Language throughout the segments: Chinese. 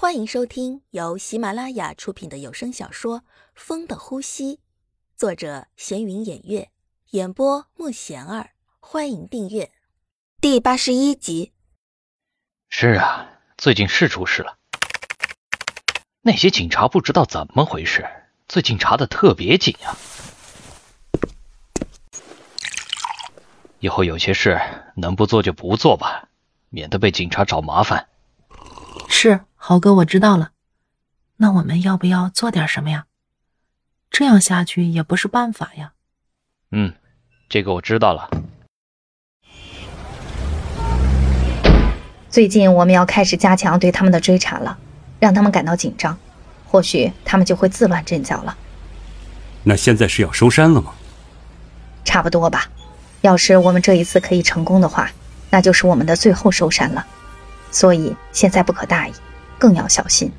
欢迎收听由喜马拉雅出品的有声小说《风的呼吸》，作者闲云掩月，演播慕贤儿。欢迎订阅第八十一集。是啊，最近是出事了。那些警察不知道怎么回事，最近查的特别紧啊。以后有些事能不做就不做吧，免得被警察找麻烦。是。豪哥，我知道了，那我们要不要做点什么呀？这样下去也不是办法呀。嗯，这个我知道了。最近我们要开始加强对他们的追查了，让他们感到紧张，或许他们就会自乱阵脚了。那现在是要收山了吗？差不多吧。要是我们这一次可以成功的话，那就是我们的最后收山了。所以现在不可大意。更要小心，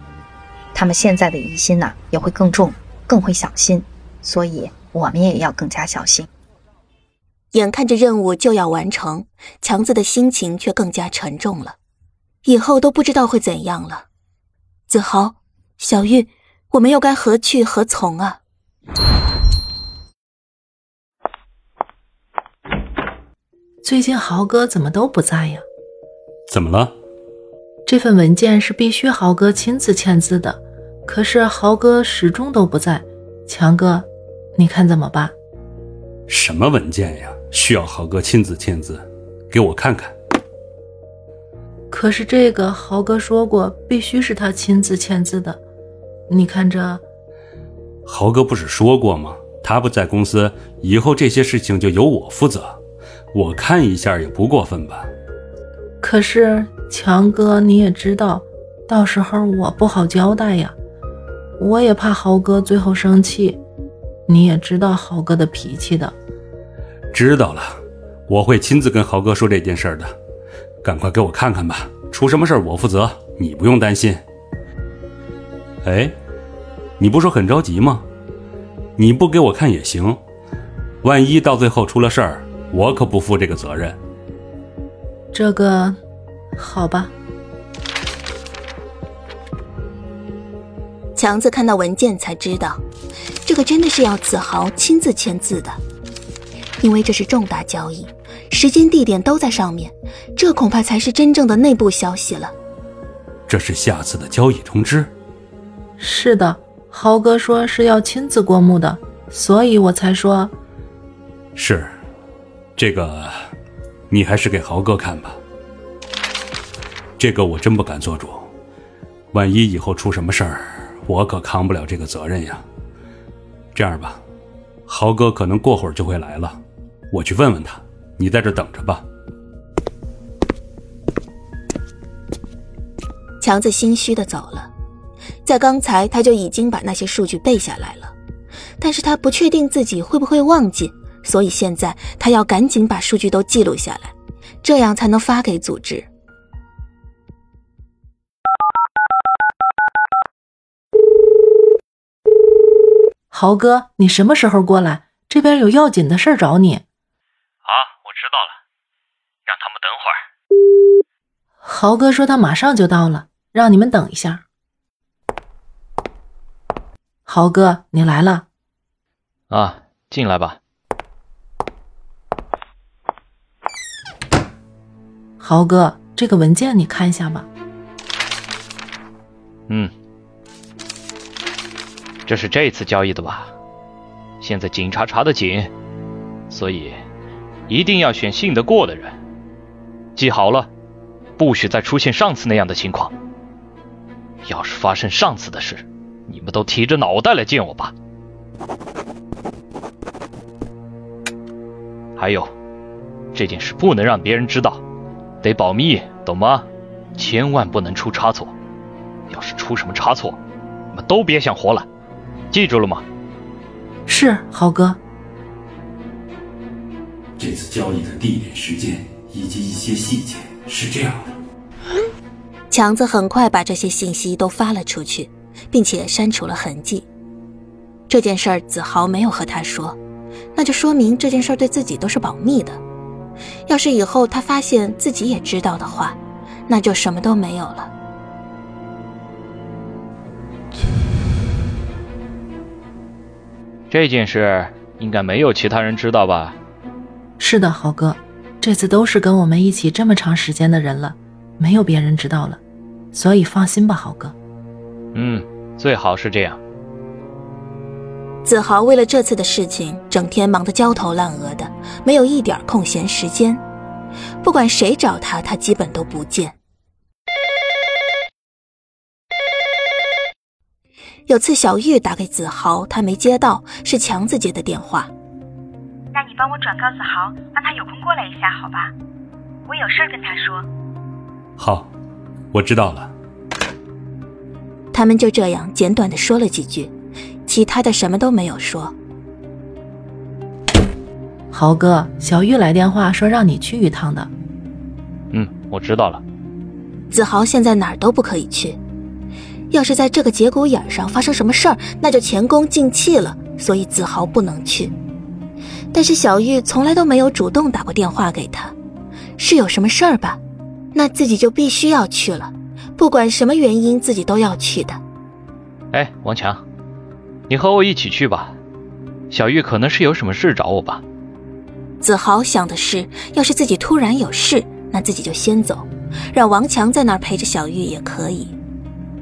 他们现在的疑心呢也会更重，更会小心，所以我们也要更加小心。眼看着任务就要完成，强子的心情却更加沉重了。以后都不知道会怎样了。子豪、小玉，我们又该何去何从啊？最近豪哥怎么都不在呀？怎么了？这份文件是必须豪哥亲自签字的，可是豪哥始终都不在。强哥，你看怎么办？什么文件呀？需要豪哥亲自签字？给我看看。可是这个豪哥说过，必须是他亲自签字的。你看这。豪哥不是说过吗？他不在公司，以后这些事情就由我负责。我看一下也不过分吧？可是。强哥，你也知道，到时候我不好交代呀。我也怕豪哥最后生气。你也知道豪哥的脾气的。知道了，我会亲自跟豪哥说这件事的。赶快给我看看吧，出什么事我负责，你不用担心。哎，你不说很着急吗？你不给我看也行，万一到最后出了事儿，我可不负这个责任。这个。好吧。强子看到文件才知道，这个真的是要子豪亲自签字的，因为这是重大交易，时间地点都在上面，这恐怕才是真正的内部消息了。这是下次的交易通知。是的，豪哥说是要亲自过目的，所以我才说。是，这个，你还是给豪哥看吧。这个我真不敢做主，万一以后出什么事儿，我可扛不了这个责任呀。这样吧，豪哥可能过会儿就会来了，我去问问他，你在这等着吧。强子心虚的走了，在刚才他就已经把那些数据背下来了，但是他不确定自己会不会忘记，所以现在他要赶紧把数据都记录下来，这样才能发给组织。豪哥，你什么时候过来？这边有要紧的事找你。啊，我知道了，让他们等会儿。豪哥说他马上就到了，让你们等一下。豪哥，你来了。啊，进来吧。豪哥，这个文件你看一下吧。嗯。这是这次交易的吧？现在警察查得紧，所以一定要选信得过的人。记好了，不许再出现上次那样的情况。要是发生上次的事，你们都提着脑袋来见我吧。还有，这件事不能让别人知道，得保密，懂吗？千万不能出差错。要是出什么差错，你们都别想活了。记住了吗？是豪哥。这次交易的地点、时间以及一些细节是这样的。强子很快把这些信息都发了出去，并且删除了痕迹。这件事儿子豪没有和他说，那就说明这件事儿对自己都是保密的。要是以后他发现自己也知道的话，那就什么都没有了。这件事应该没有其他人知道吧？是的，豪哥，这次都是跟我们一起这么长时间的人了，没有别人知道了，所以放心吧，豪哥。嗯，最好是这样。子豪为了这次的事情，整天忙得焦头烂额的，没有一点空闲时间。不管谁找他，他基本都不见。有次小玉打给子豪，他没接到，是强子接的电话。那你帮我转告子豪，让他有空过来一下，好吧？我有事跟他说。好，我知道了。他们就这样简短的说了几句，其他的什么都没有说。豪哥，小玉来电话说让你去一趟的。嗯，我知道了。子豪现在哪儿都不可以去，要是在这个节骨眼上发生什么事儿，那就前功尽弃了。所以子豪不能去。但是小玉从来都没有主动打过电话给他，是有什么事儿吧？那自己就必须要去了，不管什么原因，自己都要去的。哎，王强，你和我一起去吧。小玉可能是有什么事找我吧。子豪想的是，要是自己突然有事，那自己就先走，让王强在那儿陪着小玉也可以。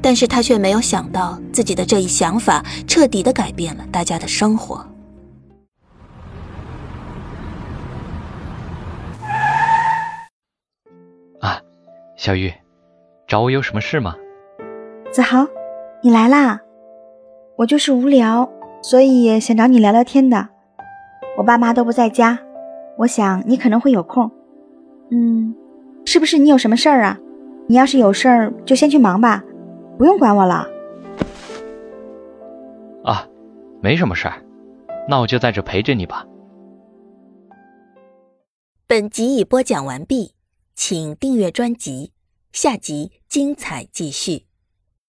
但是他却没有想到，自己的这一想法彻底的改变了大家的生活。啊，小玉，找我有什么事吗？子豪，你来啦！我就是无聊，所以想找你聊聊天的。我爸妈都不在家。我想你可能会有空，嗯，是不是你有什么事儿啊？你要是有事儿，就先去忙吧，不用管我了。啊，没什么事儿，那我就在这陪着你吧。本集已播讲完毕，请订阅专辑，下集精彩继续。